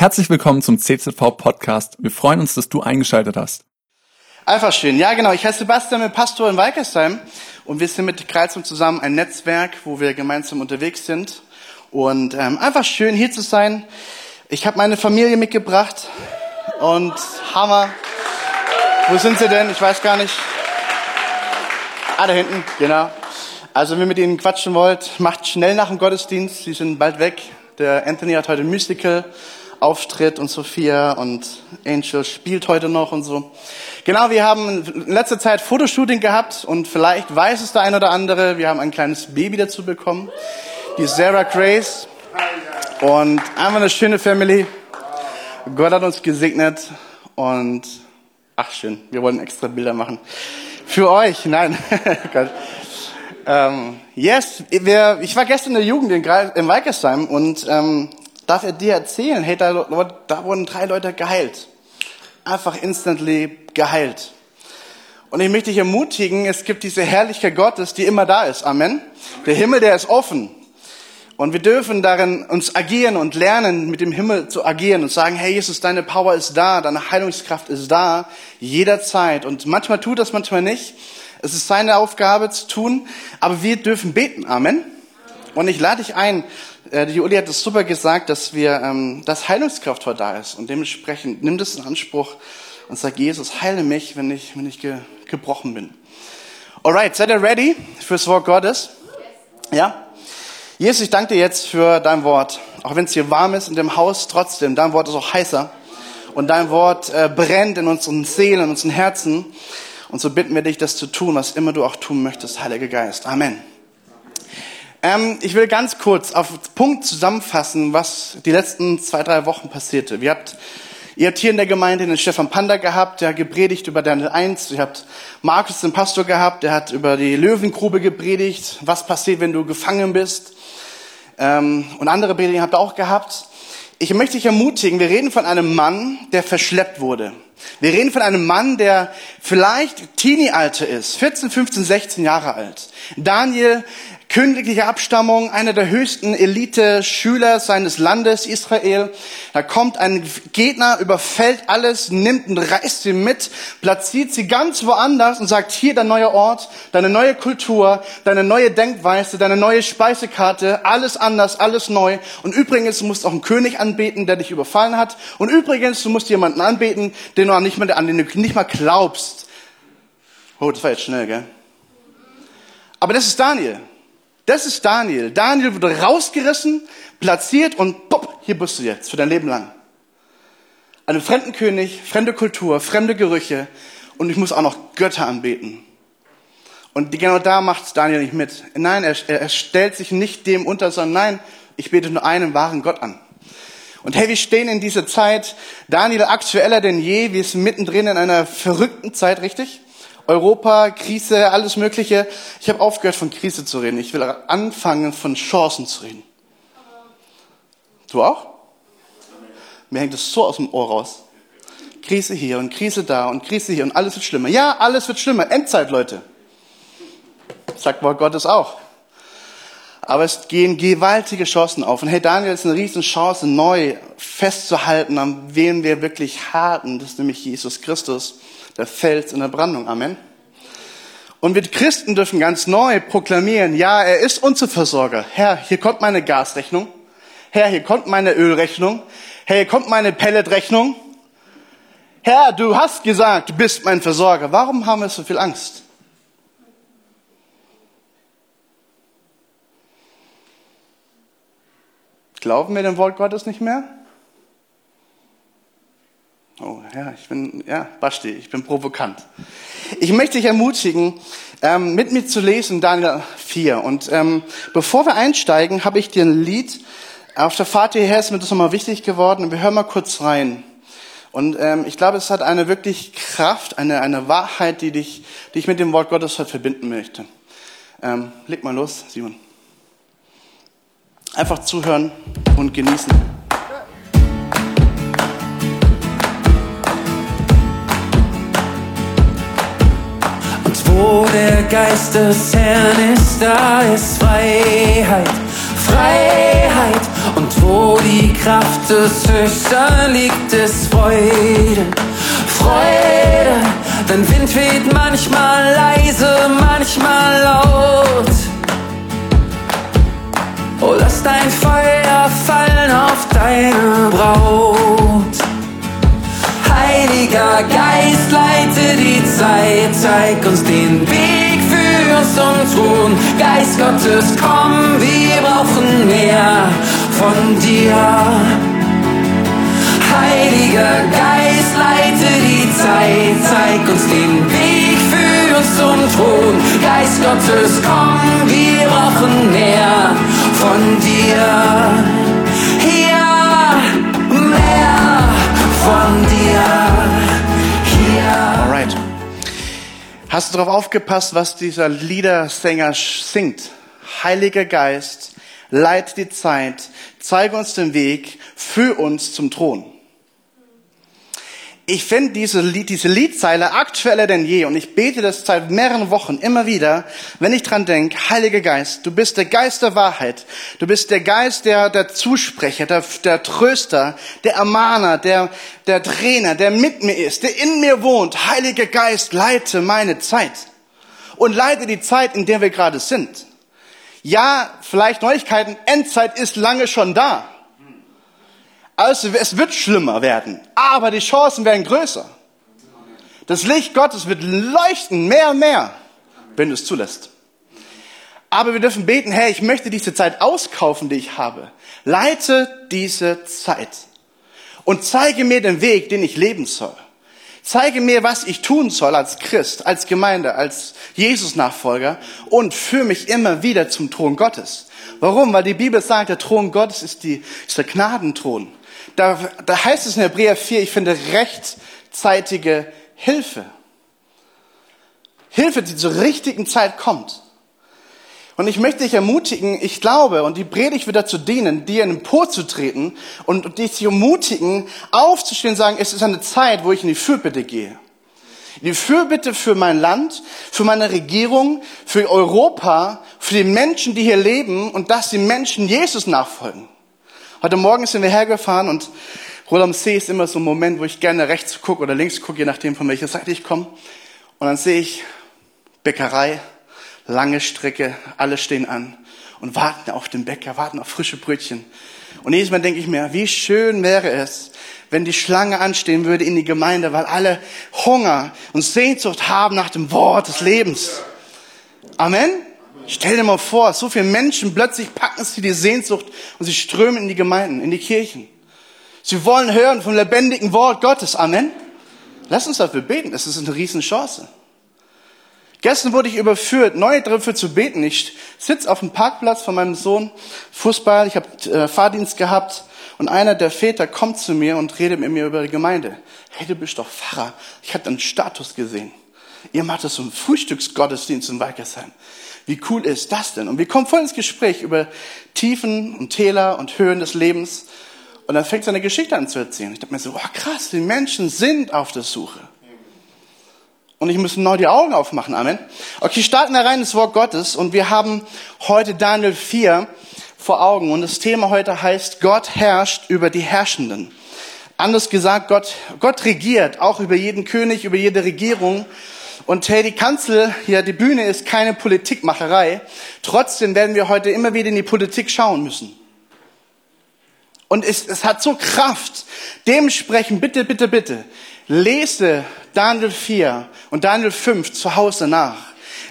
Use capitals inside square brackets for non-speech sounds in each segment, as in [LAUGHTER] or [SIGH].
Herzlich willkommen zum CZV Podcast. Wir freuen uns, dass du eingeschaltet hast. Einfach schön. Ja, genau. Ich heiße Sebastian, bin Pastor in Weikersheim und wir sind mit Kreuzung zusammen ein Netzwerk, wo wir gemeinsam unterwegs sind. Und ähm, einfach schön hier zu sein. Ich habe meine Familie mitgebracht und Hammer. Wo sind sie denn? Ich weiß gar nicht. Ah, da hinten, genau. Also, wenn ihr mit ihnen quatschen wollt, macht schnell nach dem Gottesdienst. Sie sind bald weg. Der Anthony hat heute Musical Auftritt und Sophia und Angel spielt heute noch und so. Genau, wir haben in letzter Zeit Fotoshooting gehabt und vielleicht weiß es der ein oder andere, wir haben ein kleines Baby dazu bekommen, die Sarah Grace und einfach eine schöne Family. Gott hat uns gesegnet und ach schön, wir wollen extra Bilder machen. Für euch, nein. [LAUGHS] Gott. Ähm, yes, wir, ich war gestern in der Jugend in, in Weikersheim und ähm, darf er dir erzählen, hey, da, da wurden drei Leute geheilt. Einfach instantly geheilt. Und ich möchte dich ermutigen, es gibt diese Herrlichkeit Gottes, die immer da ist. Amen. Der Himmel, der ist offen. Und wir dürfen darin uns agieren und lernen, mit dem Himmel zu agieren und sagen, hey Jesus, deine Power ist da, deine Heilungskraft ist da, jederzeit. Und manchmal tut das, manchmal nicht. Es ist seine Aufgabe zu tun, aber wir dürfen beten. Amen. Und ich lade dich ein, äh, die Juli hat es super gesagt, dass wir, ähm, dass Heilungskraft heute da ist. Und dementsprechend nimm das in Anspruch und sag, Jesus, heile mich, wenn ich, wenn ich ge gebrochen bin. Alright, seid ihr ready fürs Wort Gottes? Ja? Jesus, ich danke dir jetzt für dein Wort. Auch wenn es hier warm ist in dem Haus, trotzdem, dein Wort ist auch heißer. Und dein Wort äh, brennt in unseren Seelen, in unseren Herzen. Und so bitten wir dich, das zu tun, was immer du auch tun möchtest, Heiliger Geist. Amen. Ähm, ich will ganz kurz auf Punkt zusammenfassen, was die letzten zwei, drei Wochen passierte. Wir habt, ihr habt hier in der Gemeinde den Stefan Panda gehabt, der hat gepredigt über Daniel 1. Ihr habt Markus, den Pastor, gehabt, der hat über die Löwengrube gepredigt, was passiert, wenn du gefangen bist. Ähm, und andere Predigten habt ihr auch gehabt. Ich möchte dich ermutigen, wir reden von einem Mann, der verschleppt wurde. Wir reden von einem Mann, der vielleicht Teenie-Alter ist, 14, 15, 16 Jahre alt. Daniel königliche Abstammung, einer der höchsten Elite-Schüler seines Landes, Israel. Da kommt ein Gegner, überfällt alles, nimmt und reißt sie mit, platziert sie ganz woanders und sagt, hier dein neuer Ort, deine neue Kultur, deine neue Denkweise, deine neue Speisekarte, alles anders, alles neu. Und übrigens, du musst auch einen König anbeten, der dich überfallen hat. Und übrigens, du musst jemanden anbeten, den du nicht mal, an den du nicht mal glaubst. Oh, das war jetzt schnell, gell? Aber das ist Daniel. Das ist Daniel. Daniel wurde rausgerissen, platziert und pop, hier bist du jetzt für dein Leben lang. Einen fremden König, fremde Kultur, fremde Gerüche und ich muss auch noch Götter anbeten. Und genau da macht Daniel nicht mit. Nein, er, er stellt sich nicht dem unter, sondern nein, ich bete nur einen wahren Gott an. Und hey, wir stehen in dieser Zeit, Daniel aktueller denn je, wir sind mittendrin in einer verrückten Zeit, richtig? Europa, Krise, alles Mögliche. Ich habe aufgehört, von Krise zu reden. Ich will anfangen, von Chancen zu reden. Du auch? Mir hängt es so aus dem Ohr raus. Krise hier und Krise da und Krise hier und alles wird schlimmer. Ja, alles wird schlimmer. Endzeit, Leute. Sagt Wort Gottes auch. Aber es gehen gewaltige Chancen auf. Und hey, Daniel ist eine riesen Chance, neu festzuhalten, an wen wir wirklich harten. Das ist nämlich Jesus Christus der Fels in der Brandung. Amen. Und wir Christen dürfen ganz neu proklamieren, ja, er ist unser Versorger. Herr, hier kommt meine Gasrechnung. Herr, hier kommt meine Ölrechnung. Herr, hier kommt meine Pelletrechnung. Herr, du hast gesagt, du bist mein Versorger. Warum haben wir so viel Angst? Glauben wir dem Wort Gottes nicht mehr? Oh, ja, ich bin, ja, Basti, ich bin provokant. Ich möchte dich ermutigen, ähm, mit mir zu lesen, Daniel 4. Und ähm, bevor wir einsteigen, habe ich dir ein Lied. Auf der Fahrt hierher ist mir das nochmal wichtig geworden. Und wir hören mal kurz rein. Und ähm, ich glaube, es hat eine wirklich Kraft, eine, eine Wahrheit, die, dich, die ich mit dem Wort Gottes heute verbinden möchte. Ähm, leg mal los, Simon. Einfach zuhören und genießen. Wo der Geist des Herrn ist, da ist Freiheit, Freiheit. Und wo die Kraft des Höchsten liegt es Freude, Freude. Dein Wind weht manchmal leise, manchmal laut. Oh, lass dein Feuer fallen auf deine Braut. Heiliger Geist, leite die Zeit, zeig uns den Weg, führ uns zum Thron. Geist Gottes, komm, wir brauchen mehr von dir. Heiliger Geist, leite die Zeit, zeig uns den Weg, führ uns zum Thron. Geist Gottes, komm, darauf aufgepasst, was dieser Liedersänger singt? Heiliger Geist, leit die Zeit, zeige uns den Weg, führ uns zum Thron. Ich finde diese, Lied, diese Liedzeile aktueller denn je und ich bete das seit mehreren Wochen immer wieder, wenn ich dran denke, Heiliger Geist, du bist der Geist der Wahrheit, du bist der Geist der, der Zusprecher, der, der Tröster, der Ermahner, der, der Trainer, der mit mir ist, der in mir wohnt. Heiliger Geist, leite meine Zeit und leite die Zeit, in der wir gerade sind. Ja, vielleicht Neuigkeiten, Endzeit ist lange schon da. Also es wird schlimmer werden, aber die Chancen werden größer. Das Licht Gottes wird leuchten, mehr und mehr, wenn du es zulässt. Aber wir dürfen beten, Herr, ich möchte diese Zeit auskaufen, die ich habe. Leite diese Zeit und zeige mir den Weg, den ich leben soll. Zeige mir, was ich tun soll als Christ, als Gemeinde, als Jesus-Nachfolger und führe mich immer wieder zum Thron Gottes. Warum? Weil die Bibel sagt, der Thron Gottes ist, die, ist der Gnadenthron. Da, da heißt es in Hebräer 4, ich finde rechtzeitige Hilfe. Hilfe, die zur richtigen Zeit kommt. Und ich möchte dich ermutigen, ich glaube, und die Predigt wird dazu dienen, dir in den Po zu treten und dich zu ermutigen, aufzustehen und sagen, es ist eine Zeit, wo ich in die Fürbitte gehe. In die Fürbitte für mein Land, für meine Regierung, für Europa, für die Menschen, die hier leben und dass die Menschen Jesus nachfolgen. Heute Morgen sind wir hergefahren und Rot am See ist immer so ein Moment, wo ich gerne rechts gucke oder links gucke, je nachdem von welcher Seite ich komme. Und dann sehe ich Bäckerei, lange Strecke, alle stehen an und warten auf den Bäcker, warten auf frische Brötchen. Und jedes Mal denke ich mir, wie schön wäre es, wenn die Schlange anstehen würde in die Gemeinde, weil alle Hunger und Sehnsucht haben nach dem Wort des Lebens. Amen? Stell dir mal vor, so viele Menschen, plötzlich packen sie die Sehnsucht und sie strömen in die Gemeinden, in die Kirchen. Sie wollen hören vom lebendigen Wort Gottes. Amen? Lass uns dafür beten, das ist eine Riesenchance. Gestern wurde ich überführt, neu dafür zu beten. Ich sitze auf dem Parkplatz von meinem Sohn, Fußball, ich habe äh, Fahrdienst gehabt und einer der Väter kommt zu mir und redet mit mir über die Gemeinde. Hey, du bist doch Pfarrer. Ich habe deinen Status gesehen. Ihr macht das so einen Frühstücksgottesdienst in Weikersheim. Wie cool ist das denn? Und wir kommen voll ins Gespräch über Tiefen und Täler und Höhen des Lebens. Und dann fängt seine Geschichte an zu erzählen. Ich dachte mir so, wow, krass, die Menschen sind auf der Suche. Und ich muss neu die Augen aufmachen, Amen. Okay, starten wir rein ins Wort Gottes und wir haben heute Daniel 4 vor Augen und das Thema heute heißt, Gott herrscht über die Herrschenden. Anders gesagt, Gott, Gott regiert auch über jeden König, über jede Regierung. Und hey, die Kanzel hier, die Bühne ist keine Politikmacherei. Trotzdem werden wir heute immer wieder in die Politik schauen müssen. Und es, es hat so Kraft. Dementsprechend, bitte, bitte, bitte, lese Daniel 4 und Daniel 5 zu Hause nach.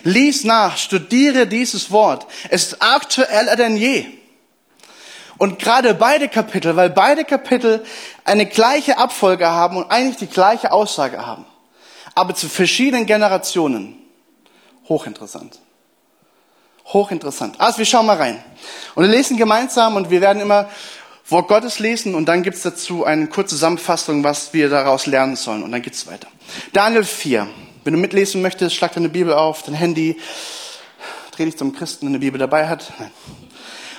Lies nach, studiere dieses Wort. Es ist aktueller denn je. Und gerade beide Kapitel, weil beide Kapitel eine gleiche Abfolge haben und eigentlich die gleiche Aussage haben, aber zu verschiedenen Generationen. Hochinteressant. Hochinteressant. Also wir schauen mal rein. Und wir lesen gemeinsam und wir werden immer Wort Gottes lesen und dann gibt's dazu eine kurze Zusammenfassung, was wir daraus lernen sollen. Und dann geht's weiter. Daniel 4. Wenn du mitlesen möchtest, schlag deine Bibel auf, dein Handy. Dreh dich zum Christen, der eine Bibel dabei hat. Nein.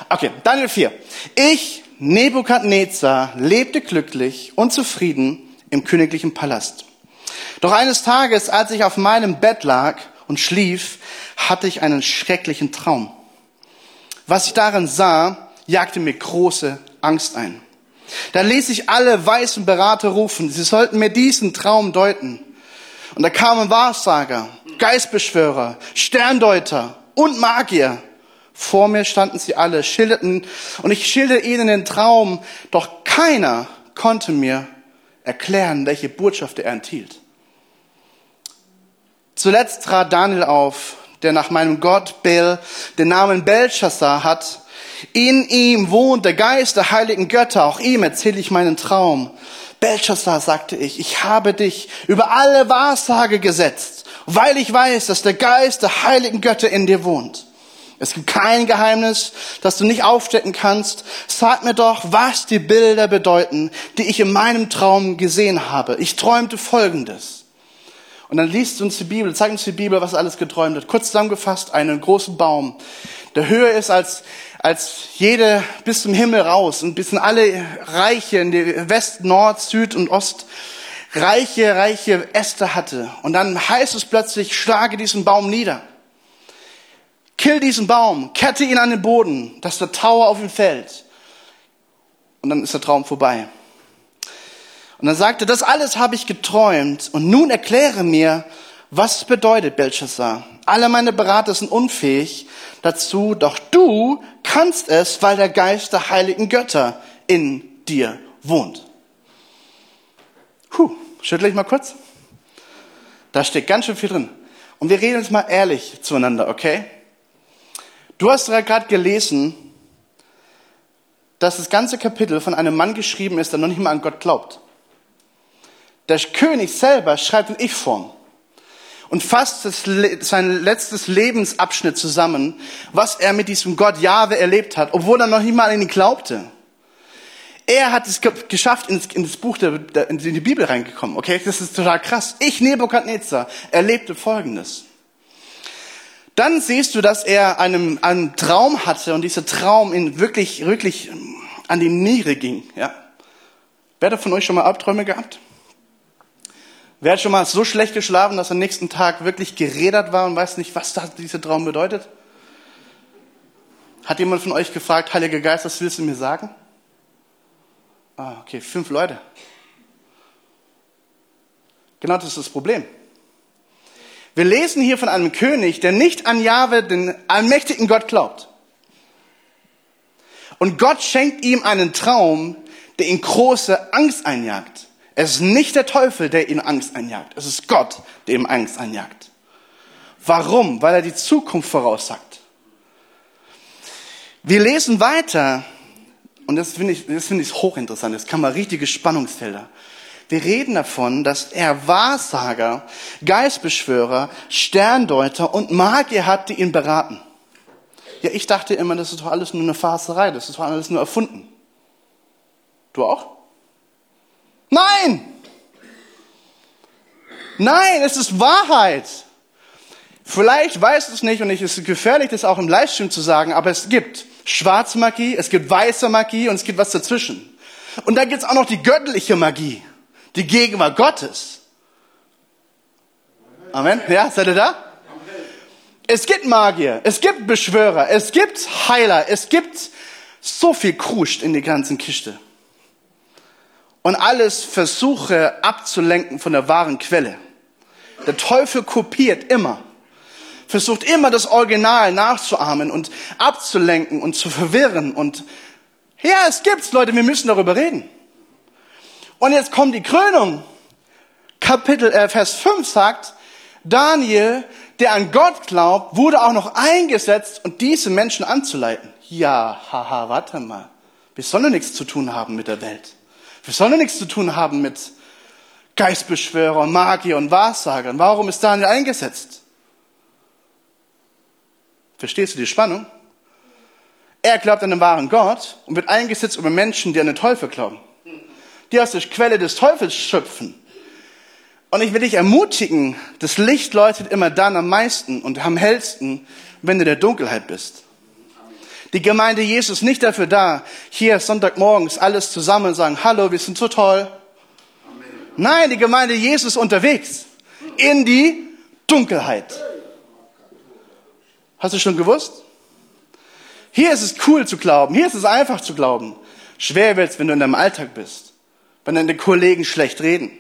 Okay, Daniel 4. Ich, Nebukadnezar, lebte glücklich und zufrieden im königlichen Palast. Doch eines Tages, als ich auf meinem Bett lag und schlief, hatte ich einen schrecklichen Traum. Was ich darin sah, jagte mir große Angst ein. Da ließ ich alle weißen Berater rufen. Sie sollten mir diesen Traum deuten. Und da kamen Wahrsager, Geistbeschwörer, Sterndeuter und Magier. Vor mir standen sie alle, schilderten, und ich schilderte ihnen den Traum, doch keiner konnte mir erklären, welche Botschaft er enthielt. Zuletzt trat Daniel auf, der nach meinem Gott Bel den Namen Belshazzar hat. In ihm wohnt der Geist der heiligen Götter. Auch ihm erzähle ich meinen Traum. Belshazzar, sagte ich, ich habe dich über alle Wahrsage gesetzt, weil ich weiß, dass der Geist der heiligen Götter in dir wohnt. Es gibt kein Geheimnis, das du nicht aufstecken kannst. Sag mir doch, was die Bilder bedeuten, die ich in meinem Traum gesehen habe. Ich träumte Folgendes. Und dann liest uns die Bibel, zeigt uns die Bibel, was alles geträumt hat. Kurz zusammengefasst, einen großen Baum, der höher ist als, als jede bis zum Himmel raus und bis in alle Reiche, in die West, Nord, Süd und Ost, reiche, reiche Äste hatte. Und dann heißt es plötzlich, schlage diesen Baum nieder. Kill diesen Baum, kette ihn an den Boden, dass der Tower auf ihn fällt. Und dann ist der Traum vorbei. Und dann sagte, das alles habe ich geträumt und nun erkläre mir, was bedeutet Belshazzar. Alle meine Berater sind unfähig dazu, doch du kannst es, weil der Geist der heiligen Götter in dir wohnt. Puh, schüttle ich mal kurz. Da steht ganz schön viel drin. Und wir reden jetzt mal ehrlich zueinander, okay? Du hast gerade gelesen, dass das ganze Kapitel von einem Mann geschrieben ist, der noch nicht mal an Gott glaubt. Der König selber schreibt in Ich-Form und fasst das, sein letztes Lebensabschnitt zusammen, was er mit diesem Gott Jahwe erlebt hat, obwohl er noch nicht mal an ihn glaubte. Er hat es geschafft, ins, ins Buch der, der, in die Bibel reingekommen. Okay, das ist total krass. Ich, Nebukadnezar, erlebte Folgendes. Dann siehst du, dass er einen, einen Traum hatte und dieser Traum ihn wirklich, wirklich an die Niere ging. Ja? Wer hat von euch schon mal Albträume gehabt? Wer hat schon mal so schlecht geschlafen, dass er am nächsten Tag wirklich gerädert war und weiß nicht, was dieser Traum bedeutet? Hat jemand von euch gefragt, Heiliger Geist, was willst du mir sagen? Ah, okay, fünf Leute. Genau das ist das Problem. Wir lesen hier von einem König, der nicht an Jahwe, den allmächtigen Gott, glaubt. Und Gott schenkt ihm einen Traum, der ihn große Angst einjagt. Es ist nicht der Teufel, der ihm Angst einjagt. Es ist Gott, der ihm Angst einjagt. Warum? Weil er die Zukunft voraussagt. Wir lesen weiter, und das finde ich, das finde ich hochinteressant. Das kann man richtige Spannungsfelder. Wir reden davon, dass er Wahrsager, Geistbeschwörer, Sterndeuter und Magier hat, die ihn beraten. Ja, ich dachte immer, das ist doch alles nur eine Farserei, das ist doch alles nur erfunden. Du auch? Nein! Nein, es ist Wahrheit. Vielleicht weißt du es nicht und es ist gefährlich, das auch im Livestream zu sagen, aber es gibt schwarze Magie, es gibt weiße Magie und es gibt was dazwischen. Und da gibt es auch noch die göttliche Magie die Gegenwart Gottes. Amen. Ja, seid ihr da? Es gibt Magier, es gibt Beschwörer, es gibt Heiler, es gibt so viel Kruscht in die ganzen Kiste. Und alles Versuche abzulenken von der wahren Quelle. Der Teufel kopiert immer, versucht immer das Original nachzuahmen und abzulenken und zu verwirren. Und ja, es gibt's, Leute, wir müssen darüber reden. Und jetzt kommt die Krönung. Kapitel, äh, Vers 5 sagt, Daniel, der an Gott glaubt, wurde auch noch eingesetzt, um diese Menschen anzuleiten. Ja, haha, warte mal. Wir sollen doch nichts zu tun haben mit der Welt. Wir sollen nichts zu tun haben mit Geistbeschwörer, Magier und Wahrsagern. Warum ist Daniel eingesetzt? Verstehst du die Spannung? Er glaubt an den wahren Gott und wird eingesetzt über Menschen, die an den Teufel glauben die aus der Quelle des Teufels schöpfen. Und ich will dich ermutigen, das Licht leuchtet immer dann am meisten und am hellsten, wenn du der Dunkelheit bist. Die Gemeinde Jesus ist nicht dafür da, hier Sonntagmorgens alles zusammen sagen, hallo, wir sind so toll. Nein, die Gemeinde Jesus ist unterwegs in die Dunkelheit. Hast du schon gewusst? Hier ist es cool zu glauben, hier ist es einfach zu glauben. schwer wird's, wenn du in deinem Alltag bist, wenn deine Kollegen schlecht reden,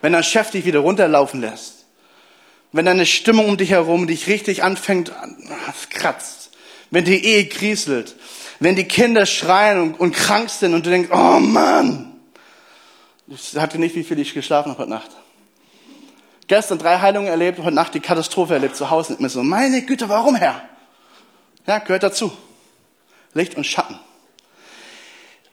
wenn dein Chef dich wieder runterlaufen lässt, wenn deine Stimmung um dich herum dich richtig anfängt, kratzt, wenn die Ehe grieselt, wenn die Kinder schreien und, und krank sind und du denkst, oh Mann, ich hatte nicht, wie viel ich geschlafen habe heute Nacht. Gestern drei Heilungen erlebt, heute Nacht die Katastrophe erlebt zu Hause. Und mir so, meine Güte, warum Herr? Ja, gehört dazu. Licht und Schatten.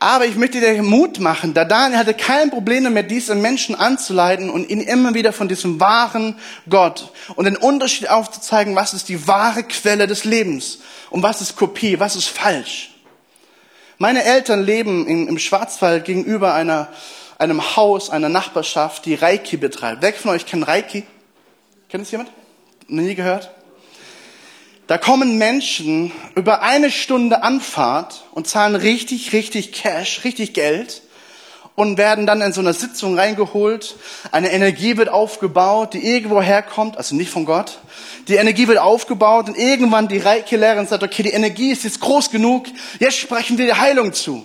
Aber ich möchte dir Mut machen. Da Daniel hatte kein Problem mehr, diese Menschen anzuleiten und ihnen immer wieder von diesem wahren Gott und den Unterschied aufzuzeigen, was ist die wahre Quelle des Lebens und was ist Kopie, was ist falsch. Meine Eltern leben im Schwarzwald gegenüber einer, einem Haus, einer Nachbarschaft, die Reiki betreibt. Wer von euch kennt Reiki? Kennt es jemand? Noch nie gehört? Da kommen Menschen über eine Stunde Anfahrt und zahlen richtig, richtig Cash, richtig Geld und werden dann in so einer Sitzung reingeholt. Eine Energie wird aufgebaut, die irgendwo herkommt, also nicht von Gott. Die Energie wird aufgebaut und irgendwann die Reiki-Lehrerin sagt, okay, die Energie ist jetzt groß genug, jetzt sprechen wir die Heilung zu.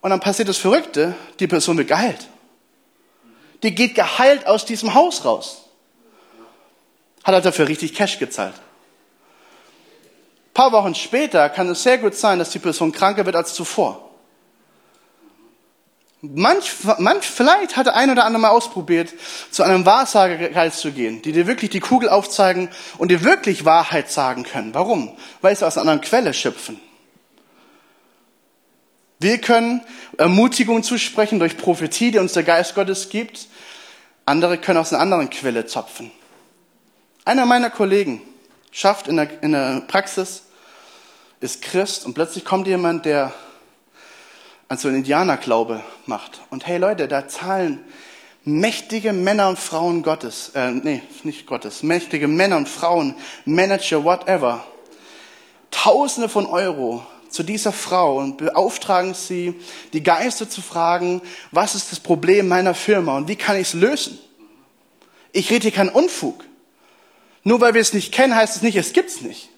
Und dann passiert das Verrückte, die Person wird geheilt. Die geht geheilt aus diesem Haus raus. Hat halt dafür richtig Cash gezahlt. Ein paar Wochen später kann es sehr gut sein, dass die Person kranker wird als zuvor. Manch, manch, vielleicht hat der ein oder andere mal ausprobiert, zu einem Wahrsagerkreis zu gehen, die dir wirklich die Kugel aufzeigen und dir wirklich Wahrheit sagen können. Warum? Weil sie aus einer anderen Quelle schöpfen. Wir können Ermutigung zusprechen durch Prophetie, die uns der Geist Gottes gibt. Andere können aus einer anderen Quelle zapfen. Einer meiner Kollegen schafft in der, in der Praxis, ist Christ und plötzlich kommt jemand, der an so einen Indianerglaube macht. Und hey Leute, da zahlen mächtige Männer und Frauen Gottes, äh, nee, nicht Gottes, mächtige Männer und Frauen, Manager, whatever, Tausende von Euro zu dieser Frau und beauftragen sie, die Geister zu fragen, was ist das Problem meiner Firma und wie kann ich es lösen? Ich rede hier keinen Unfug. Nur weil wir es nicht kennen, heißt es nicht, es gibt's nicht.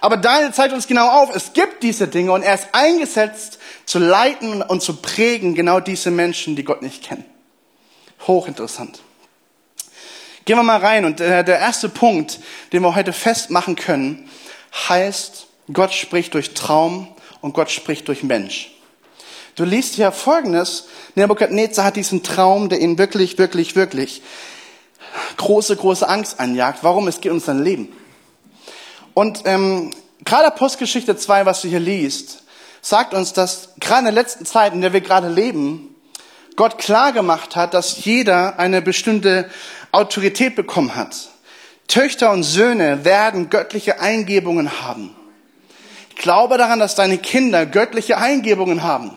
Aber Daniel zeigt uns genau auf, es gibt diese Dinge und er ist eingesetzt, zu leiten und zu prägen genau diese Menschen, die Gott nicht kennen. Hochinteressant. Gehen wir mal rein und äh, der erste Punkt, den wir heute festmachen können, heißt, Gott spricht durch Traum und Gott spricht durch Mensch. Du liest hier Folgendes, Nebuchadnezzar hat diesen Traum, der ihn wirklich, wirklich, wirklich große, große Angst anjagt. Warum? Es geht um sein Leben. Und ähm, gerade Postgeschichte 2, was du hier liest, sagt uns, dass gerade in der letzten Zeit, in der wir gerade leben, Gott klar gemacht hat, dass jeder eine bestimmte Autorität bekommen hat. Töchter und Söhne werden göttliche Eingebungen haben. Glaube daran, dass deine Kinder göttliche Eingebungen haben.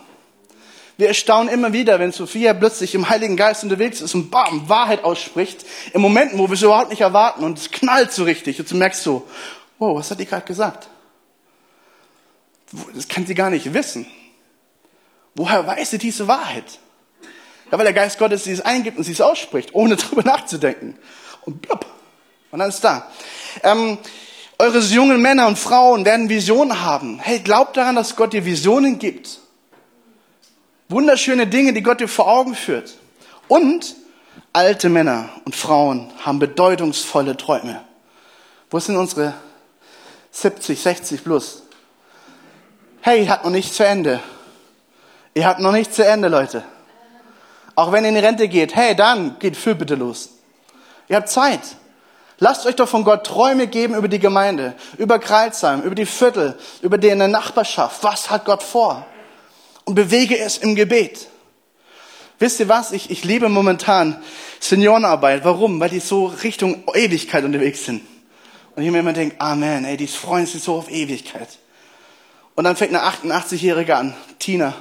Wir erstaunen immer wieder, wenn Sophia plötzlich im Heiligen Geist unterwegs ist und bam, Wahrheit ausspricht, in Momenten, wo wir es überhaupt nicht erwarten und es knallt so richtig und du merkst so, wow, was hat die gerade gesagt? Das kann sie gar nicht wissen. Woher weiß sie diese Wahrheit? Ja, weil der Geist Gottes sie es eingibt und sie es ausspricht, ohne [LAUGHS] drüber nachzudenken. Und blub, und dann ist da. Ähm, eure jungen Männer und Frauen werden Visionen haben. Hey, glaubt daran, dass Gott dir Visionen gibt. Wunderschöne Dinge, die Gott dir vor Augen führt. Und alte Männer und Frauen haben bedeutungsvolle Träume. Wo sind unsere 70, 60 plus? Hey, ihr habt noch nicht zu Ende. Ihr habt noch nicht zu Ende, Leute. Auch wenn ihr in die Rente geht, hey, dann geht für bitte los. Ihr habt Zeit. Lasst euch doch von Gott Träume geben über die Gemeinde, über Kreilsheim, über die Viertel, über die in der Nachbarschaft. Was hat Gott vor? Und bewege es im Gebet. Wisst ihr was? Ich, ich liebe momentan Seniorenarbeit. Warum? Weil die so Richtung Ewigkeit unterwegs sind. Und ich mir immer denke, Amen, ey, die freuen sich so auf Ewigkeit. Und dann fängt eine 88-Jährige an, Tina,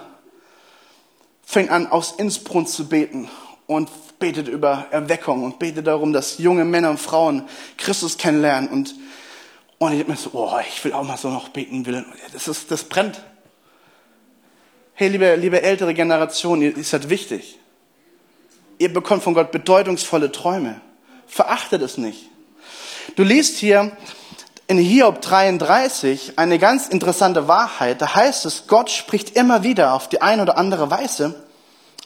fängt an, aus Innsbruck zu beten und betet über Erweckung und betet darum, dass junge Männer und Frauen Christus kennenlernen. Und, und ich denke mir so, oh, ich will auch mal so noch beten will. Das, ist, das brennt. Hey, liebe, liebe ältere Generation, ihr seid wichtig. Ihr bekommt von Gott bedeutungsvolle Träume. Verachtet es nicht. Du liest hier, in Hiob 33 eine ganz interessante Wahrheit. Da heißt es, Gott spricht immer wieder auf die eine oder andere Weise,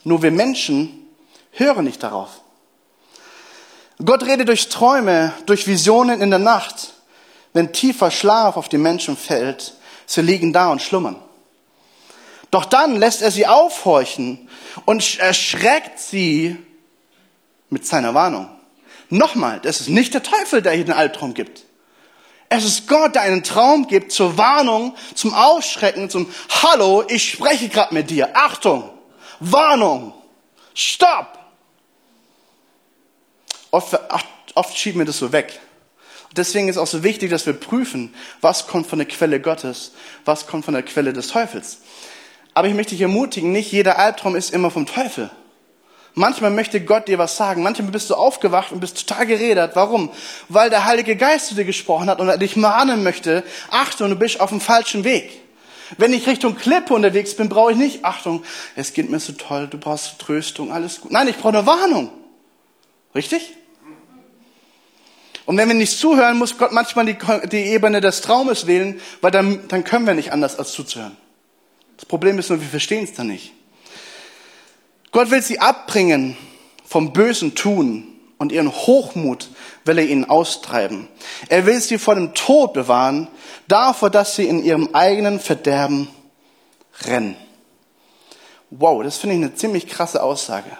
nur wir Menschen hören nicht darauf. Gott redet durch Träume, durch Visionen in der Nacht. Wenn tiefer Schlaf auf die Menschen fällt, sie liegen da und schlummern. Doch dann lässt er sie aufhorchen und erschreckt sie mit seiner Warnung. Nochmal, das ist nicht der Teufel, der hier den Albtraum gibt. Es ist Gott, der einen Traum gibt zur Warnung, zum Ausschrecken, zum Hallo, ich spreche gerade mit dir. Achtung, Warnung, Stopp. Oft, oft schieben wir das so weg. Deswegen ist auch so wichtig, dass wir prüfen, was kommt von der Quelle Gottes, was kommt von der Quelle des Teufels. Aber ich möchte dich ermutigen, nicht jeder Albtraum ist immer vom Teufel. Manchmal möchte Gott dir was sagen. Manchmal bist du aufgewacht und bist total geredet. Warum? Weil der Heilige Geist zu dir gesprochen hat und er dich mahnen möchte. Achtung, du bist auf dem falschen Weg. Wenn ich Richtung Klippe unterwegs bin, brauche ich nicht Achtung. Es geht mir so toll, du brauchst Tröstung, alles gut. Nein, ich brauche eine Warnung. Richtig? Und wenn wir nicht zuhören, muss Gott manchmal die, die Ebene des Traumes wählen, weil dann, dann können wir nicht anders als zuzuhören. Das Problem ist nur, wir verstehen es dann nicht. Gott will sie abbringen vom bösen Tun und ihren Hochmut will er ihnen austreiben. Er will sie vor dem Tod bewahren, davor, dass sie in ihrem eigenen Verderben rennen. Wow, das finde ich eine ziemlich krasse Aussage.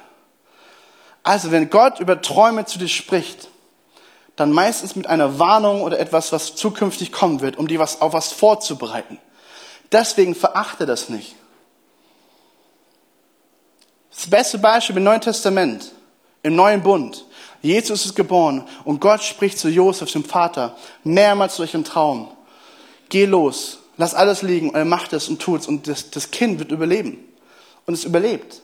Also, wenn Gott über Träume zu dir spricht, dann meistens mit einer Warnung oder etwas, was zukünftig kommen wird, um dir was, auf was vorzubereiten. Deswegen verachte das nicht. Das beste Beispiel im Neuen Testament, im Neuen Bund. Jesus ist geboren und Gott spricht zu Josef, dem Vater, mehrmals durch einen Traum. Geh los, lass alles liegen und er macht es und tut es und das, das Kind wird überleben. Und es überlebt.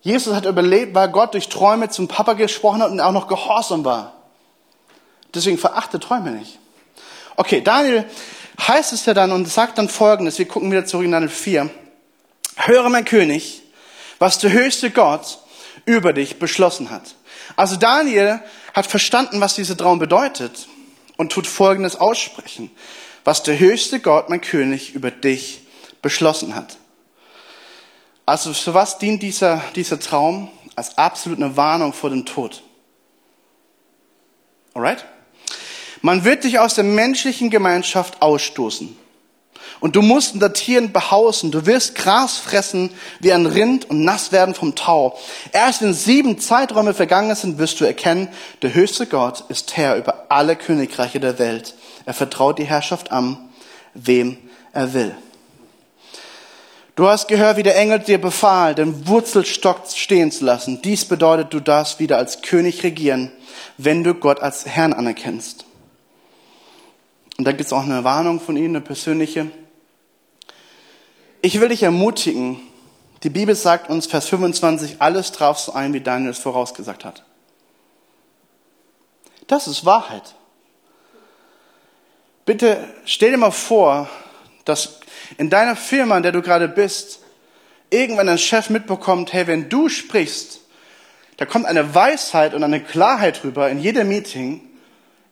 Jesus hat überlebt, weil Gott durch Träume zum Papa gesprochen hat und auch noch gehorsam war. Deswegen verachte Träume nicht. Okay, Daniel heißt es ja dann und sagt dann folgendes, wir gucken wieder zurück in Daniel 4. Höre mein König, was der höchste Gott über dich beschlossen hat. Also Daniel hat verstanden, was dieser Traum bedeutet und tut folgendes aussprechen. Was der höchste Gott, mein König, über dich beschlossen hat. Also für was dient dieser, dieser Traum? Als absolut eine Warnung vor dem Tod. Alright? Man wird dich aus der menschlichen Gemeinschaft ausstoßen. Und du musst unter Tieren behausen. Du wirst Gras fressen wie ein Rind und nass werden vom Tau. Erst wenn sieben Zeiträume vergangen sind, wirst du erkennen, der höchste Gott ist Herr über alle Königreiche der Welt. Er vertraut die Herrschaft an, wem er will. Du hast gehört, wie der Engel dir befahl, den Wurzelstock stehen zu lassen. Dies bedeutet, du darfst wieder als König regieren, wenn du Gott als Herrn anerkennst. Und da gibt es auch eine Warnung von Ihnen, eine persönliche. Ich will dich ermutigen, die Bibel sagt uns, Vers 25, alles traf so ein, wie Daniel es vorausgesagt hat. Das ist Wahrheit. Bitte stell dir mal vor, dass in deiner Firma, in der du gerade bist, irgendwann ein Chef mitbekommt, hey, wenn du sprichst, da kommt eine Weisheit und eine Klarheit rüber in jedem Meeting,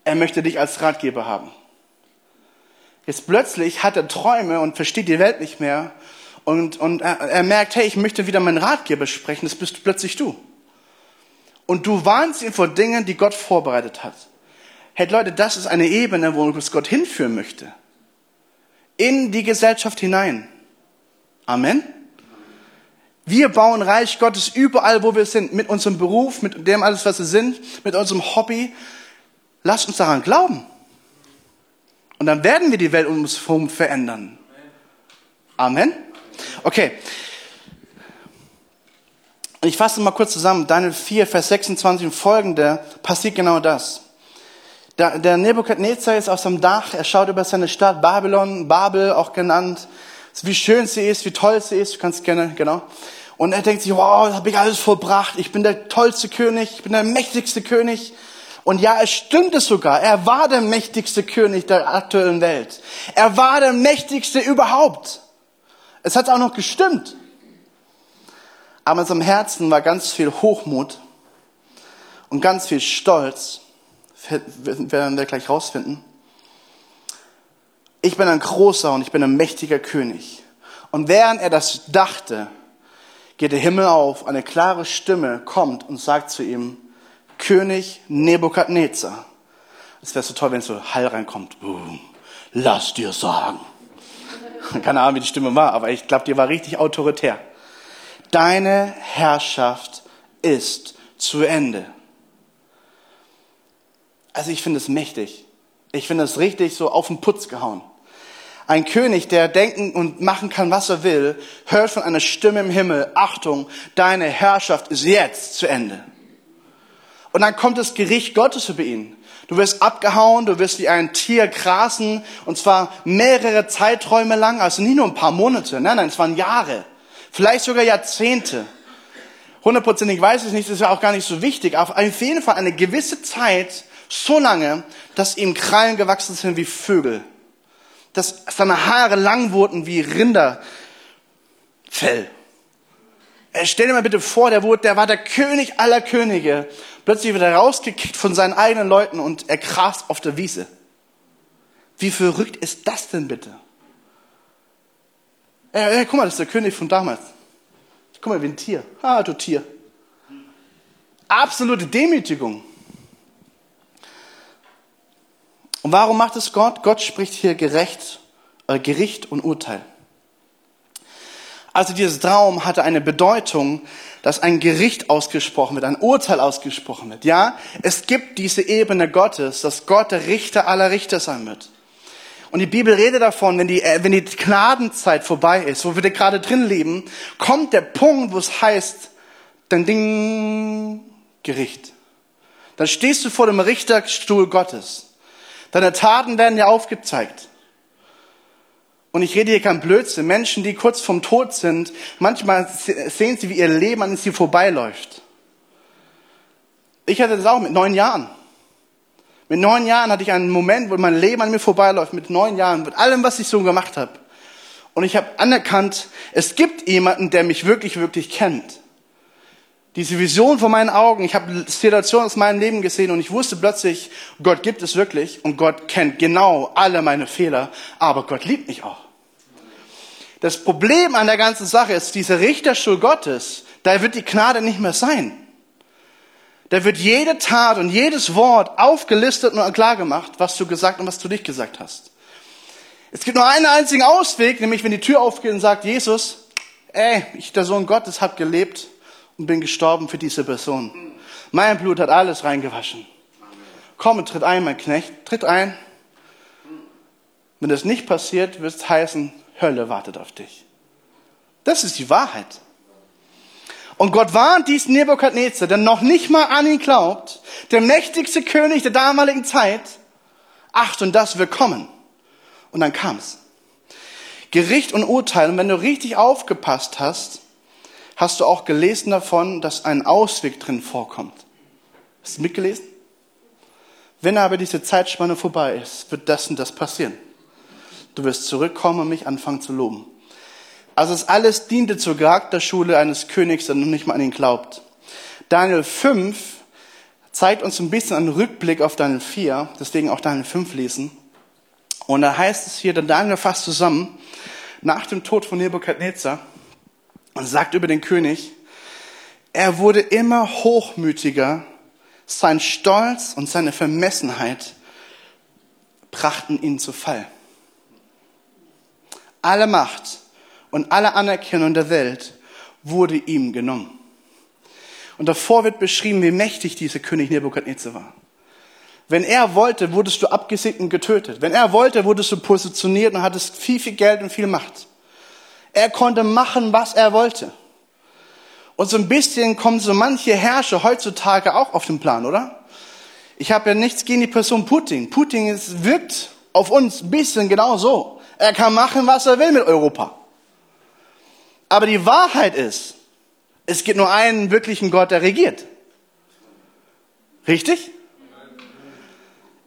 er möchte dich als Ratgeber haben. Jetzt plötzlich hat er Träume und versteht die Welt nicht mehr und, und er, er merkt, hey, ich möchte wieder meinen Ratgeber sprechen, das bist plötzlich du. Und du warnst ihn vor Dingen, die Gott vorbereitet hat. Hey Leute, das ist eine Ebene, wo uns Gott hinführen möchte. In die Gesellschaft hinein. Amen. Wir bauen Reich Gottes überall, wo wir sind, mit unserem Beruf, mit dem alles, was wir sind, mit unserem Hobby. Lasst uns daran glauben. Und dann werden wir die Welt um uns herum verändern. Amen. Okay. Ich fasse mal kurz zusammen. Daniel 4, Vers 26 und folgende passiert genau das. Der, der Nebukadnezar ist auf seinem Dach, er schaut über seine Stadt Babylon, Babel auch genannt, wie schön sie ist, wie toll sie ist, du kannst gerne, genau. Und er denkt sich, wow, das habe ich alles vollbracht, ich bin der tollste König, ich bin der mächtigste König. Und ja, es stimmte sogar. Er war der mächtigste König der aktuellen Welt. Er war der mächtigste überhaupt. Es hat auch noch gestimmt. Aber in seinem Herzen war ganz viel Hochmut und ganz viel Stolz. Werden wir gleich rausfinden. ich bin ein großer und ich bin ein mächtiger König. Und während er das dachte, geht der Himmel auf, eine klare Stimme kommt und sagt zu ihm, König Nebukadnezar. Es wäre so toll, wenn so Hall reinkommt. Boom. Lass dir sagen. [LAUGHS] Keine Ahnung, wie die Stimme war, aber ich glaube, die war richtig autoritär. Deine Herrschaft ist zu Ende. Also ich finde es mächtig. Ich finde es richtig so auf den Putz gehauen. Ein König, der denken und machen kann, was er will, hört von einer Stimme im Himmel, Achtung, deine Herrschaft ist jetzt zu Ende. Und dann kommt das Gericht Gottes über ihn. Du wirst abgehauen, du wirst wie ein Tier grasen, und zwar mehrere Zeiträume lang, also nicht nur ein paar Monate, nein, nein, es waren Jahre, vielleicht sogar Jahrzehnte. Hundertprozentig weiß ich nicht, das ist ja auch gar nicht so wichtig, aber auf jeden Fall eine gewisse Zeit, so lange, dass ihm Krallen gewachsen sind wie Vögel, dass seine Haare lang wurden wie Rinderfell. Stell dir mal bitte vor, der, wurde, der war der König aller Könige plötzlich wird er rausgekickt von seinen eigenen Leuten und er grast auf der Wiese. Wie verrückt ist das denn bitte? Ja, ja, guck mal, das ist der König von damals. Guck mal, wie ein Tier. Ah, du Tier. Absolute Demütigung. Und warum macht es Gott? Gott spricht hier gerecht, äh, Gericht und Urteil. Also dieses Traum hatte eine Bedeutung, dass ein Gericht ausgesprochen wird, ein Urteil ausgesprochen wird. Ja, es gibt diese Ebene Gottes, dass Gott der Richter aller Richter sein wird. Und die Bibel redet davon, wenn die, äh, wenn die Gnadenzeit vorbei ist, wo wir gerade drin leben, kommt der Punkt, wo es heißt, dann Ding, Gericht. Dann stehst du vor dem Richterstuhl Gottes. Deine Taten werden dir aufgezeigt. Und ich rede hier kein Blödsinn. Menschen, die kurz vom Tod sind, manchmal sehen sie, wie ihr Leben an sie vorbeiläuft. Ich hatte das auch mit neun Jahren. Mit neun Jahren hatte ich einen Moment, wo mein Leben an mir vorbeiläuft. Mit neun Jahren, mit allem, was ich so gemacht habe. Und ich habe anerkannt, es gibt jemanden, der mich wirklich, wirklich kennt. Diese Vision vor meinen Augen, ich habe Situationen aus meinem Leben gesehen und ich wusste plötzlich, Gott gibt es wirklich und Gott kennt genau alle meine Fehler, aber Gott liebt mich auch. Das Problem an der ganzen Sache ist, diese Richterstuhl Gottes, da wird die Gnade nicht mehr sein. Da wird jede Tat und jedes Wort aufgelistet und klar gemacht, was du gesagt und was du nicht gesagt hast. Es gibt nur einen einzigen Ausweg, nämlich wenn die Tür aufgeht und sagt, Jesus, ey, ich, der Sohn Gottes, hab gelebt und bin gestorben für diese Person. Mein Blut hat alles reingewaschen. Komm, tritt ein, mein Knecht, tritt ein. Wenn das nicht passiert, wird es heißen, Hölle wartet auf dich. Das ist die Wahrheit. Und Gott warnt diesen Nebukadnezar, der noch nicht mal an ihn glaubt, der mächtigste König der damaligen Zeit, Achtung, das wird kommen. Und dann kam's. Gericht und Urteil. Und wenn du richtig aufgepasst hast, hast du auch gelesen davon, dass ein Ausweg drin vorkommt. Hast du mitgelesen? Wenn aber diese Zeitspanne vorbei ist, wird das und das passieren. Du wirst zurückkommen und mich anfangen zu loben. Also es alles diente zur Charakterschule eines Königs, der noch nicht mal an ihn glaubt. Daniel 5 zeigt uns ein bisschen einen Rückblick auf Daniel 4, deswegen auch Daniel 5 lesen. Und da heißt es hier, der Daniel fasst zusammen, nach dem Tod von Nebukadnezar und sagt über den König, er wurde immer hochmütiger, sein Stolz und seine Vermessenheit brachten ihn zu Fall alle Macht und alle Anerkennung der Welt wurde ihm genommen. Und davor wird beschrieben, wie mächtig dieser König Nebukadnezar war. Wenn er wollte, wurdest du abgesägt und getötet. Wenn er wollte, wurdest du positioniert und hattest viel, viel Geld und viel Macht. Er konnte machen, was er wollte. Und so ein bisschen kommen so manche Herrscher heutzutage auch auf den Plan, oder? Ich habe ja nichts gegen die Person Putin. Putin ist, wirkt auf uns ein bisschen genau so. Er kann machen, was er will mit Europa. Aber die Wahrheit ist, es gibt nur einen wirklichen Gott, der regiert. Richtig?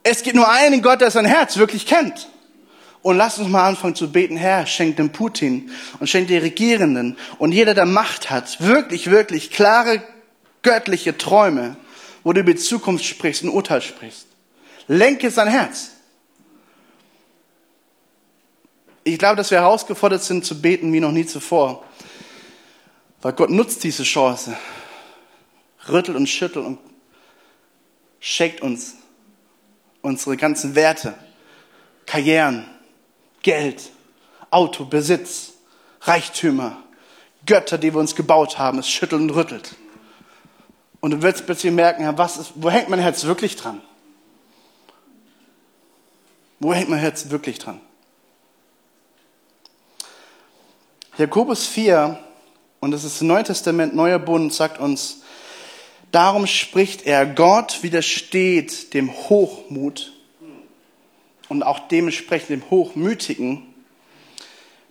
Es gibt nur einen Gott, der sein Herz wirklich kennt. Und lass uns mal anfangen zu beten, Herr, schenk dem Putin und schenk den Regierenden und jeder, der Macht hat, wirklich, wirklich klare göttliche Träume, wo du über die Zukunft sprichst und Urteil sprichst. Lenke sein Herz. Ich glaube, dass wir herausgefordert sind zu beten wie noch nie zuvor. Weil Gott nutzt diese Chance. Rüttelt und schüttelt und shakt uns unsere ganzen Werte, Karrieren, Geld, Auto, Besitz, Reichtümer, Götter, die wir uns gebaut haben. Es schüttelt und rüttelt. Und du wirst plötzlich merken, was ist, wo hängt mein Herz wirklich dran? Wo hängt mein Herz wirklich dran? Jakobus 4, und das ist Neue Testament, Neuer Bund, sagt uns, darum spricht er, Gott widersteht dem Hochmut und auch dementsprechend dem Hochmütigen,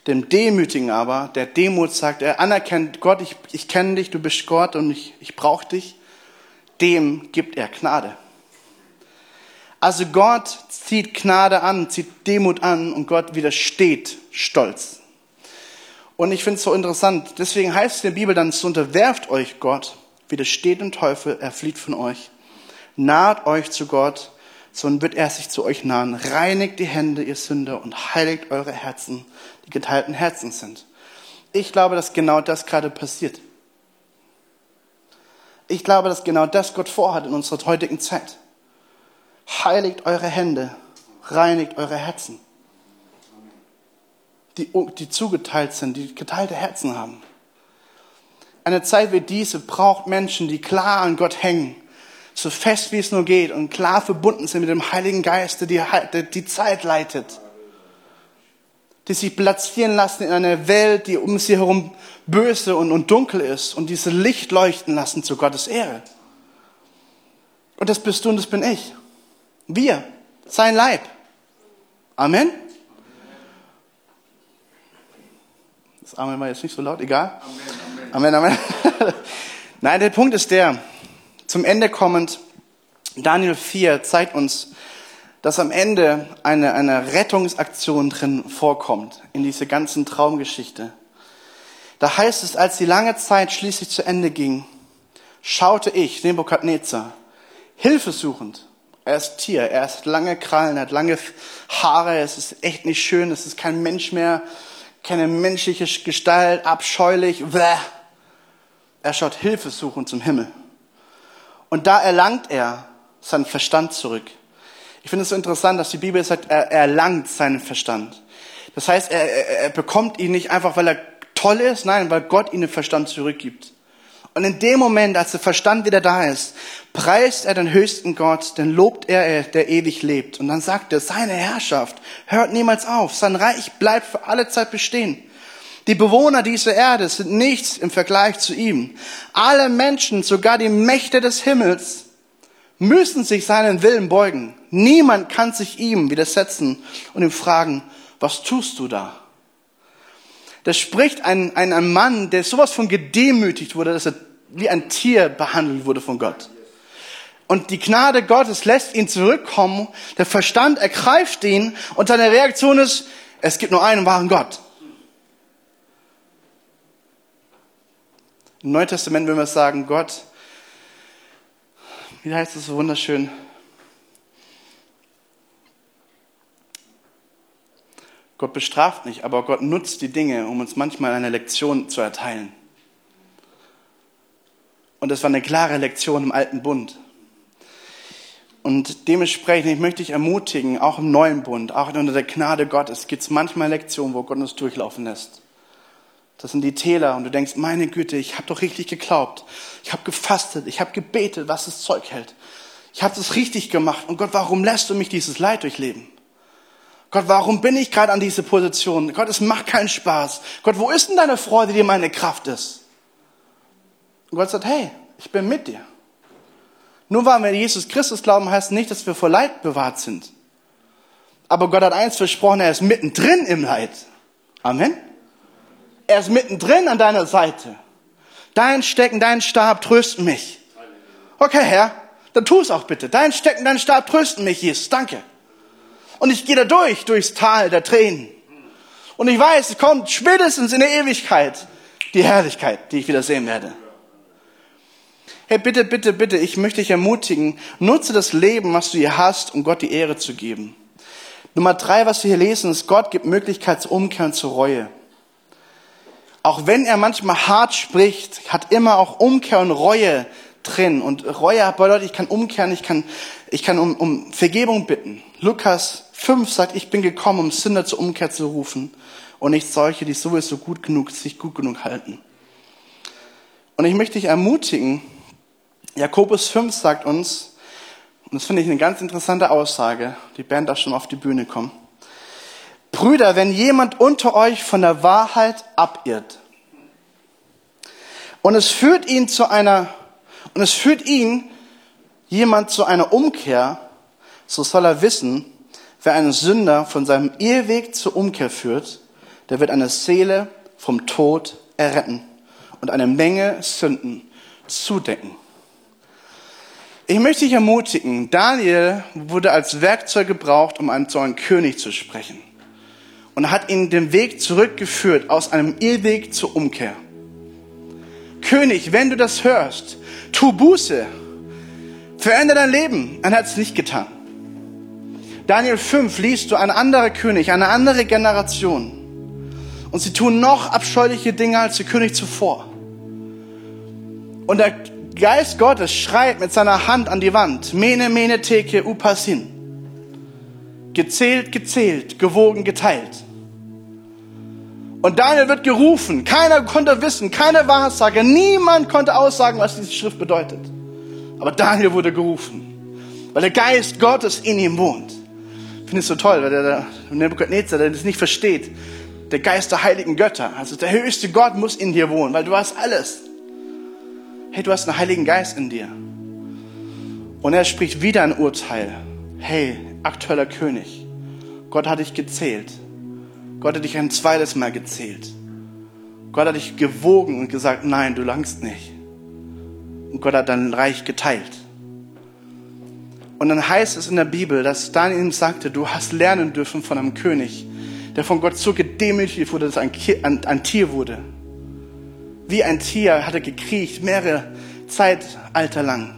dem Demütigen aber, der Demut sagt, er anerkennt Gott, ich, ich kenne dich, du bist Gott und ich, ich brauche dich, dem gibt er Gnade. Also Gott zieht Gnade an, zieht Demut an und Gott widersteht Stolz. Und ich finde es so interessant, deswegen heißt es in der Bibel dann, so unterwerft euch Gott, widersteht dem Teufel, er flieht von euch. Naht euch zu Gott, sondern wird er sich zu euch nahen. Reinigt die Hände, ihr Sünder, und heiligt eure Herzen, die geteilten Herzen sind. Ich glaube, dass genau das gerade passiert. Ich glaube, dass genau das Gott vorhat in unserer heutigen Zeit. Heiligt eure Hände, reinigt eure Herzen, die, die zugeteilt sind, die geteilte Herzen haben. Eine Zeit wie diese braucht Menschen, die klar an Gott hängen, so fest wie es nur geht und klar verbunden sind mit dem Heiligen Geist, der die, die Zeit leitet. Die sich platzieren lassen in einer Welt, die um sie herum böse und, und dunkel ist und diese Licht leuchten lassen zu Gottes Ehre. Und das bist du und das bin ich. Wir, sein Leib. Amen. Das Amen war jetzt nicht so laut, egal. Amen, Amen. Amen. [LAUGHS] Nein, der Punkt ist der, zum Ende kommend, Daniel 4 zeigt uns, dass am Ende eine, eine Rettungsaktion drin vorkommt in diese ganzen Traumgeschichte. Da heißt es, als die lange Zeit schließlich zu Ende ging, schaute ich, Nebukadnezar, hilfesuchend. Er ist Tier, er hat lange Krallen, er hat lange Haare, es ist echt nicht schön, es ist kein Mensch mehr, keine menschliche Gestalt, abscheulich. Bäh. Er schaut hilfesuchend zum Himmel. Und da erlangt er seinen Verstand zurück. Ich finde es so interessant, dass die Bibel sagt, er erlangt seinen Verstand. Das heißt, er, er, er bekommt ihn nicht einfach, weil er toll ist, nein, weil Gott ihm den Verstand zurückgibt. Und in dem Moment, als der Verstand wieder da ist, preist er den höchsten Gott, denn lobt er, der ewig lebt. Und dann sagt er, seine Herrschaft hört niemals auf, sein Reich bleibt für alle Zeit bestehen. Die Bewohner dieser Erde sind nichts im Vergleich zu ihm. Alle Menschen, sogar die Mächte des Himmels, müssen sich seinen Willen beugen. Niemand kann sich ihm widersetzen und ihm fragen, was tust du da? Da spricht ein, ein, ein Mann, der sowas von gedemütigt wurde, dass er wie ein Tier behandelt wurde von Gott. Und die Gnade Gottes lässt ihn zurückkommen, der Verstand ergreift ihn und seine Reaktion ist, es gibt nur einen wahren Gott. Im Neuen Testament würden wir sagen, Gott, wie heißt es so wunderschön, Gott bestraft nicht, aber Gott nutzt die Dinge, um uns manchmal eine Lektion zu erteilen. Und das war eine klare Lektion im alten Bund. Und dementsprechend ich möchte ich ermutigen, auch im neuen Bund, auch unter der Gnade Gottes, gibt es manchmal Lektionen, wo Gott uns durchlaufen lässt. Das sind die Täler und du denkst, meine Güte, ich habe doch richtig geglaubt. Ich habe gefastet, ich habe gebetet, was das Zeug hält. Ich habe das richtig gemacht. Und Gott, warum lässt du mich dieses Leid durchleben? Gott, warum bin ich gerade an diese Position? Gott, es macht keinen Spaß. Gott, wo ist denn deine Freude, die meine Kraft ist? Und Gott sagt, hey, ich bin mit dir. Nur weil wir Jesus Christus glauben, heißt nicht, dass wir vor Leid bewahrt sind. Aber Gott hat eins versprochen, er ist mittendrin im Leid. Amen. Er ist mittendrin an deiner Seite. Dein Stecken, dein Stab trösten mich. Okay, Herr, dann tu es auch bitte. Dein Stecken, dein Stab trösten mich, Jesus. Danke. Und ich gehe da durch, durchs Tal der Tränen. Und ich weiß, es kommt spätestens in der Ewigkeit die Herrlichkeit, die ich wieder sehen werde. Hey, bitte, bitte, bitte, ich möchte dich ermutigen, nutze das Leben, was du hier hast, um Gott die Ehre zu geben. Nummer drei, was wir hier lesen, ist, Gott gibt Möglichkeit zur Umkehr und zur Reue. Auch wenn er manchmal hart spricht, hat immer auch Umkehr und Reue drin. Und Reue bedeutet, ich kann umkehren, ich kann, ich kann um, um Vergebung bitten. Lukas 5 sagt, ich bin gekommen, um Sünder zur Umkehr zu rufen und nicht solche, die sowieso gut genug, sich gut genug halten. Und ich möchte dich ermutigen, Jakobus 5 sagt uns, und das finde ich eine ganz interessante Aussage, die Band darf schon auf die Bühne kommen. Brüder, wenn jemand unter euch von der Wahrheit abirrt und es führt ihn zu einer, und es führt ihn jemand zu einer Umkehr, so soll er wissen, wer einen Sünder von seinem Irrweg zur Umkehr führt, der wird eine Seele vom Tod erretten und eine Menge Sünden zudecken. Ich möchte dich ermutigen, Daniel wurde als Werkzeug gebraucht, um einen, zu einem König zu sprechen. Und hat ihn den Weg zurückgeführt aus einem Irrweg zur Umkehr. König, wenn du das hörst, tu Buße, verändere dein Leben. Er hat es nicht getan. Daniel 5 liest du ein anderer König, eine andere Generation. Und sie tun noch abscheuliche Dinge als der König zuvor. Und der Geist Gottes schreibt mit seiner Hand an die Wand, Mene, Mene, Teke, Upasin. Gezählt, gezählt, gewogen, geteilt. Und Daniel wird gerufen. Keiner konnte wissen, keine Wahrsage, niemand konnte aussagen, was diese Schrift bedeutet. Aber Daniel wurde gerufen, weil der Geist Gottes in ihm wohnt. Ich finde es so toll, weil der, der Nebuchadnezzar, der das nicht versteht, der Geist der heiligen Götter, also der höchste Gott muss in dir wohnen, weil du hast alles. Hey, du hast einen Heiligen Geist in dir. Und er spricht wieder ein Urteil. Hey, aktueller König, Gott hat dich gezählt. Gott hat dich ein zweites Mal gezählt. Gott hat dich gewogen und gesagt, nein, du langst nicht. Und Gott hat dein Reich geteilt. Und dann heißt es in der Bibel, dass Daniel ihm sagte, du hast lernen dürfen von einem König, der von Gott so gedemütigt wurde, dass er ein, ein Tier wurde. Wie ein Tier hat er gekriecht, mehrere Zeitalter lang.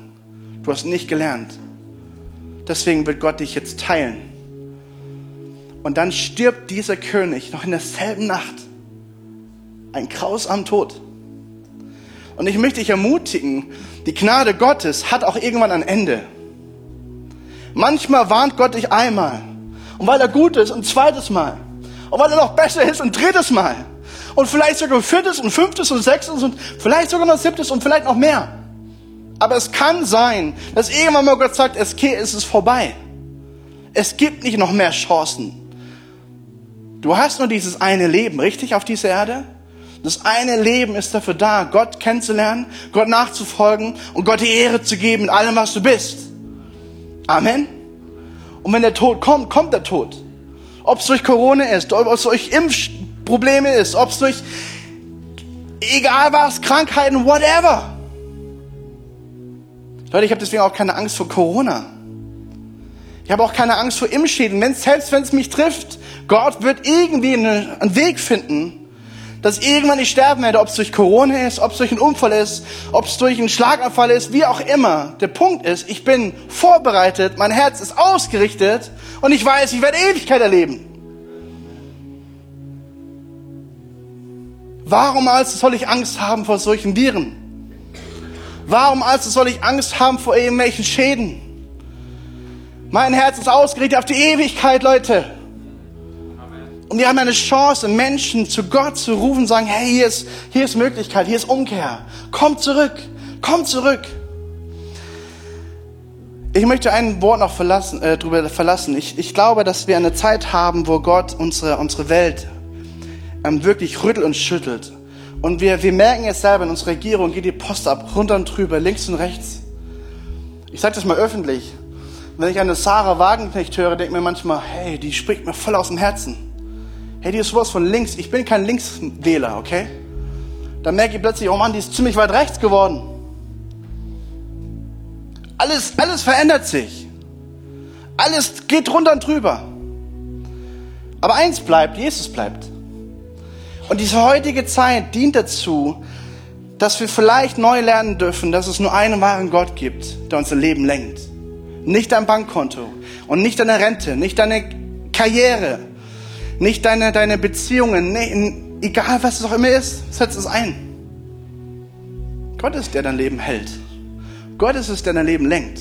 Du hast nicht gelernt. Deswegen wird Gott dich jetzt teilen. Und dann stirbt dieser König noch in derselben Nacht. Ein grausamen Tod. Und ich möchte dich ermutigen, die Gnade Gottes hat auch irgendwann ein Ende. Manchmal warnt Gott dich einmal. Und weil er gut ist, ein zweites Mal. Und weil er noch besser ist, ein drittes Mal. Und vielleicht sogar ein viertes und fünftes und sechstes und vielleicht sogar noch siebtes und vielleicht noch mehr. Aber es kann sein, dass irgendwann mal Gott sagt, es, ist vorbei. Es gibt nicht noch mehr Chancen. Du hast nur dieses eine Leben, richtig, auf dieser Erde? Das eine Leben ist dafür da, Gott kennenzulernen, Gott nachzufolgen und Gott die Ehre zu geben in allem, was du bist. Amen. Und wenn der Tod kommt, kommt der Tod. Ob es durch Corona ist, ob es durch Impfprobleme ist, ob es durch egal was, Krankheiten, whatever. Leute, ich habe deswegen auch keine Angst vor Corona. Ich habe auch keine Angst vor Impfschäden. Wenn, selbst wenn es mich trifft, Gott wird irgendwie einen Weg finden, dass irgendwann ich sterben werde, ob es durch Corona ist, ob es durch einen Unfall ist, ob es durch einen Schlaganfall ist, wie auch immer. Der Punkt ist, ich bin vorbereitet, mein Herz ist ausgerichtet und ich weiß, ich werde Ewigkeit erleben. Warum also soll ich Angst haben vor solchen Viren? Warum also soll ich Angst haben vor irgendwelchen Schäden? Mein Herz ist ausgerichtet auf die Ewigkeit, Leute. Und wir haben eine Chance, Menschen zu Gott zu rufen, sagen, hey, hier ist, hier ist Möglichkeit, hier ist Umkehr. Komm zurück, komm zurück. Ich möchte ein Wort noch verlassen, äh, drüber verlassen. Ich, ich glaube, dass wir eine Zeit haben, wo Gott unsere, unsere Welt wirklich rüttelt und schüttelt. Und wir, wir merken es selber, in unserer Regierung geht die Post ab, runter und drüber, links und rechts. Ich sage das mal öffentlich. Wenn ich eine Sarah Wagenknecht höre, denke ich mir manchmal, hey, die spricht mir voll aus dem Herzen. Hey, die ist sowas von links. Ich bin kein Linkswähler, okay? Dann merke ich plötzlich, oh Mann, die ist ziemlich weit rechts geworden. Alles, alles verändert sich. Alles geht runter und drüber. Aber eins bleibt, Jesus bleibt. Und diese heutige Zeit dient dazu, dass wir vielleicht neu lernen dürfen, dass es nur einen wahren Gott gibt, der unser Leben lenkt. Nicht dein Bankkonto und nicht deine Rente, nicht deine Karriere, nicht deine, deine Beziehungen, nee, egal was es auch immer ist, setz es ein. Gott ist, der dein Leben hält. Gott ist es, der dein Leben lenkt.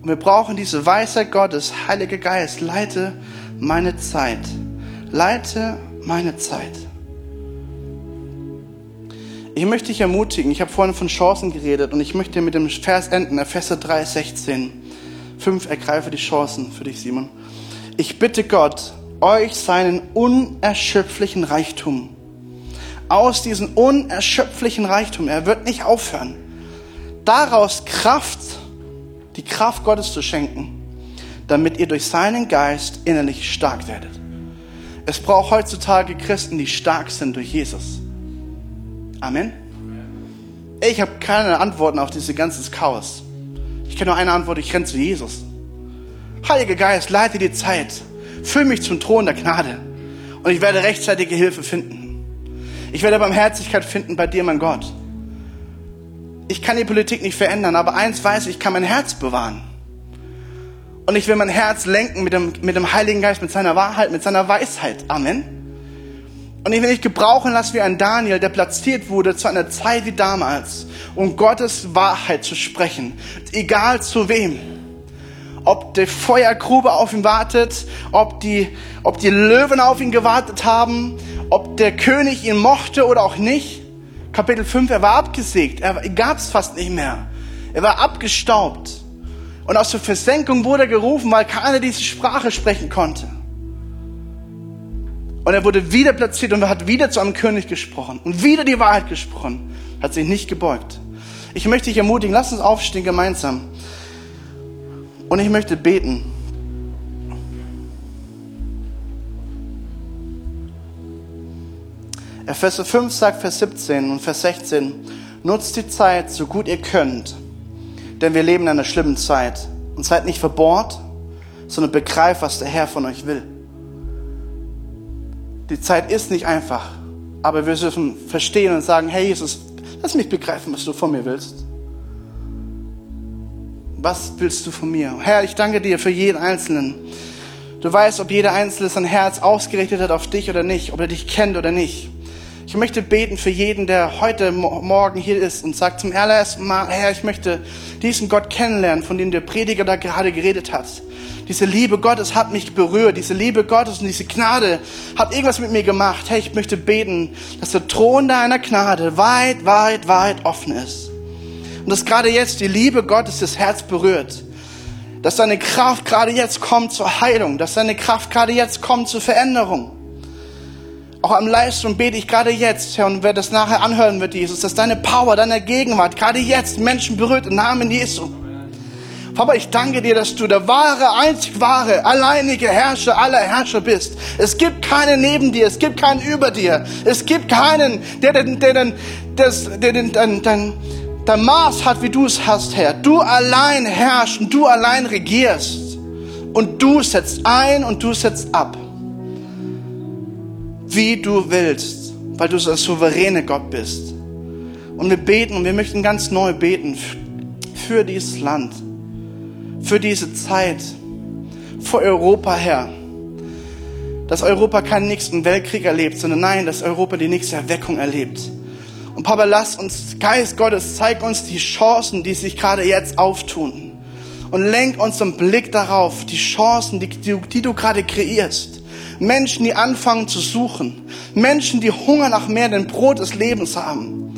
Und wir brauchen diese Weisheit Gottes, Heiliger Geist, leite meine Zeit. Leite meine Zeit. Ich möchte dich ermutigen, ich habe vorhin von Chancen geredet und ich möchte mit dem Vers enden, Epheser 3, 16. Fünf, ergreife die Chancen für dich, Simon. Ich bitte Gott, euch seinen unerschöpflichen Reichtum. Aus diesem unerschöpflichen Reichtum, er wird nicht aufhören, daraus Kraft, die Kraft Gottes zu schenken, damit ihr durch seinen Geist innerlich stark werdet. Es braucht heutzutage Christen, die stark sind durch Jesus. Amen. Ich habe keine Antworten auf dieses ganze Chaos. Ich kenne nur eine Antwort, ich renne zu Jesus. Heiliger Geist, leite die Zeit. Füll mich zum Thron der Gnade. Und ich werde rechtzeitige Hilfe finden. Ich werde Barmherzigkeit finden bei dir, mein Gott. Ich kann die Politik nicht verändern, aber eins weiß ich, ich kann mein Herz bewahren. Und ich will mein Herz lenken mit dem, mit dem Heiligen Geist, mit seiner Wahrheit, mit seiner Weisheit. Amen. Und ich will dich gebrauchen lassen wie ein Daniel, der platziert wurde zu einer Zeit wie damals, um Gottes Wahrheit zu sprechen. Egal zu wem. Ob die Feuergrube auf ihn wartet, ob die, ob die Löwen auf ihn gewartet haben, ob der König ihn mochte oder auch nicht. Kapitel 5, er war abgesägt, er gab es fast nicht mehr. Er war abgestaubt. Und aus der Versenkung wurde er gerufen, weil keiner diese Sprache sprechen konnte. Und er wurde wieder platziert und hat wieder zu einem König gesprochen und wieder die Wahrheit gesprochen, hat sich nicht gebeugt. Ich möchte dich ermutigen, lass uns aufstehen gemeinsam. Und ich möchte beten. Epheser 5 sagt Vers 17 und Vers 16, nutzt die Zeit so gut ihr könnt, denn wir leben in einer schlimmen Zeit. Und seid nicht verbohrt, sondern begreift, was der Herr von euch will. Die Zeit ist nicht einfach, aber wir dürfen verstehen und sagen, hey Jesus, lass mich begreifen, was du von mir willst. Was willst du von mir? Herr, ich danke dir für jeden Einzelnen. Du weißt, ob jeder Einzelne sein Herz ausgerichtet hat auf dich oder nicht, ob er dich kennt oder nicht. Ich möchte beten für jeden, der heute Morgen hier ist und sagt zum allerersten Mal, Herr, ich möchte diesen Gott kennenlernen, von dem der Prediger da gerade geredet hat. Diese Liebe Gottes hat mich berührt. Diese Liebe Gottes und diese Gnade hat irgendwas mit mir gemacht. Hey, ich möchte beten, dass der Thron deiner Gnade weit, weit, weit offen ist. Und dass gerade jetzt die Liebe Gottes das Herz berührt. Dass deine Kraft gerade jetzt kommt zur Heilung. Dass deine Kraft gerade jetzt kommt zur Veränderung. Auch am Livestream bete ich gerade jetzt, Herr, und wer das nachher anhören wird, Jesus, dass deine Power, deine Gegenwart gerade jetzt Menschen berührt im Namen Jesu. Papa, ich danke dir, dass du der wahre, einzig wahre, alleinige Herrscher aller Herrscher bist. Es gibt keinen neben dir, es gibt keinen über dir. Es gibt keinen, der den, der den, das, der den, dein, dein, Maß hat, wie du es hast, Herr. Du allein herrschst und du allein regierst. Und du setzt ein und du setzt ab. Wie du willst, weil du ein souveräne Gott bist. Und wir beten und wir möchten ganz neu beten für dieses Land für diese Zeit, vor Europa her. Dass Europa keinen nächsten Weltkrieg erlebt, sondern nein, dass Europa die nächste Erweckung erlebt. Und Papa, lass uns, Geist Gottes, zeig uns die Chancen, die sich gerade jetzt auftun. Und lenk unseren Blick darauf, die Chancen, die, die, die du gerade kreierst. Menschen, die anfangen zu suchen. Menschen, die Hunger nach mehr, den Brot des Lebens haben.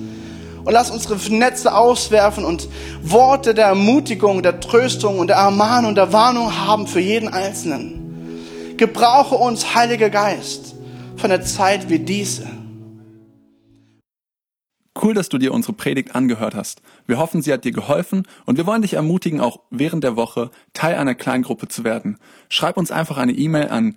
Und lass unsere Netze auswerfen und Worte der Ermutigung, der Tröstung und der Ermahnung, der Warnung haben für jeden Einzelnen. Gebrauche uns, Heiliger Geist, von der Zeit wie diese. Cool, dass du dir unsere Predigt angehört hast. Wir hoffen, sie hat dir geholfen und wir wollen dich ermutigen, auch während der Woche Teil einer Kleingruppe zu werden. Schreib uns einfach eine E-Mail an